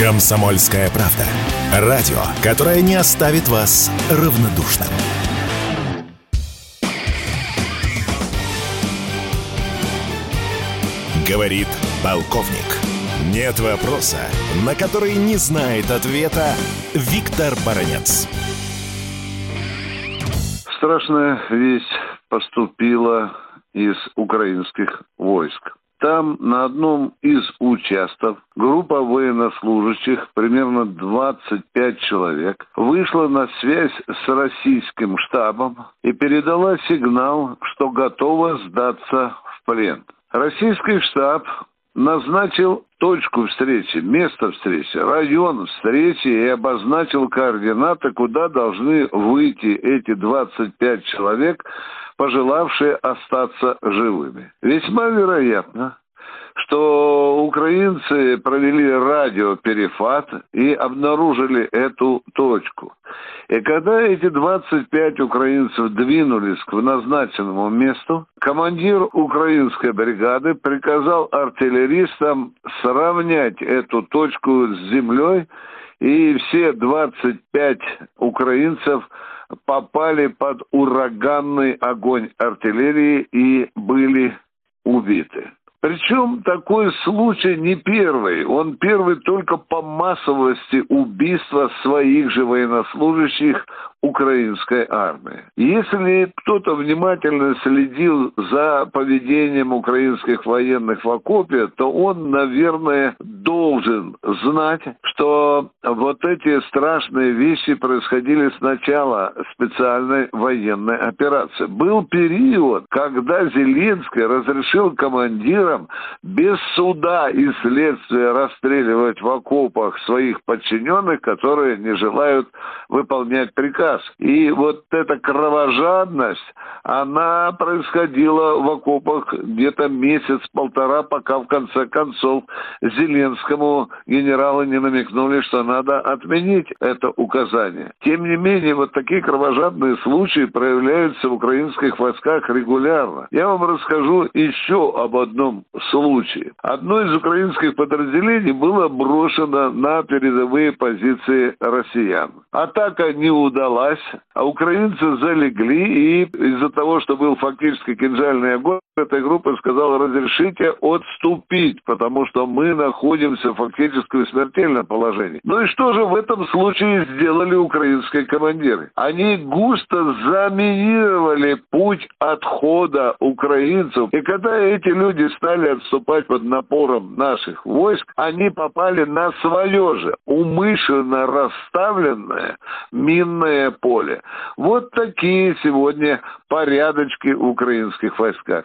Комсомольская правда. Радио, которое не оставит вас равнодушным. Говорит полковник. Нет вопроса, на который не знает ответа Виктор Баранец. Страшная весть поступила из украинских войск. Там на одном из участков группа военнослужащих, примерно 25 человек, вышла на связь с российским штабом и передала сигнал, что готова сдаться в плен. Российский штаб назначил точку встречи, место встречи, район встречи и обозначил координаты, куда должны выйти эти 25 человек, пожелавшие остаться живыми. Весьма вероятно, что украинцы провели радиоперефат и обнаружили эту точку. И когда эти 25 украинцев двинулись к назначенному месту, командир украинской бригады приказал артиллеристам сравнять эту точку с землей, и все 25 украинцев попали под ураганный огонь артиллерии и были убиты. Причем такой случай не первый. Он первый только по массовости убийства своих же военнослужащих украинской армии. Если кто-то внимательно следил за поведением украинских военных в окопе, то он, наверное, должен знать, что вот эти страшные вещи происходили с начала специальной военной операции. Был период, когда Зеленский разрешил командирам без суда и следствия расстреливать в окопах своих подчиненных, которые не желают выполнять приказ раз. И вот эта кровожадность, она происходила в окопах где-то месяц-полтора, пока в конце концов Зеленскому генералы не намекнули, что надо отменить это указание. Тем не менее, вот такие кровожадные случаи проявляются в украинских войсках регулярно. Я вам расскажу еще об одном случае. Одно из украинских подразделений было брошено на передовые позиции россиян. Атака не удалась удалась, а украинцы залегли, и из-за того, что был фактически кинжальный огонь, эта группа сказала, разрешите отступить, потому что мы находимся фактически в смертельном положении. Ну и что же в этом случае сделали украинские командиры? Они густо заминировали путь отхода украинцев. И когда эти люди стали отступать под напором наших войск, они попали на свое же умышленно расставленное минное поле. Вот такие сегодня порядочки в украинских войсках.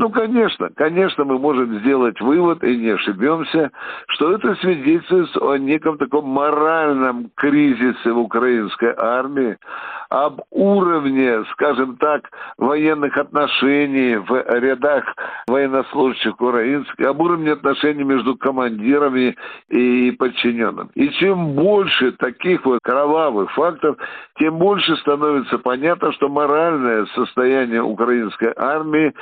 Ну, конечно, конечно, мы можем сделать вывод, и не ошибемся, что это свидетельствует о неком таком моральном кризисе в украинской армии, об уровне, скажем так, военных отношений в рядах военнослужащих украинских, об уровне отношений между командирами и подчиненным. И чем больше таких вот кровавых фактов, тем больше становится понятно, что моральное состояние украинской армии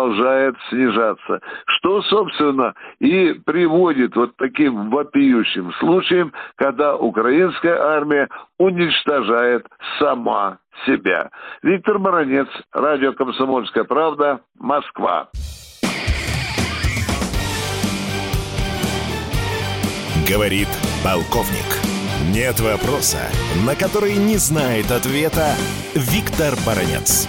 продолжает снижаться. Что, собственно, и приводит вот таким вопиющим случаям, когда украинская армия уничтожает сама себя. Виктор Баранец, радио «Комсомольская правда», Москва. Говорит полковник. Нет вопроса, на который не знает ответа Виктор Баранец.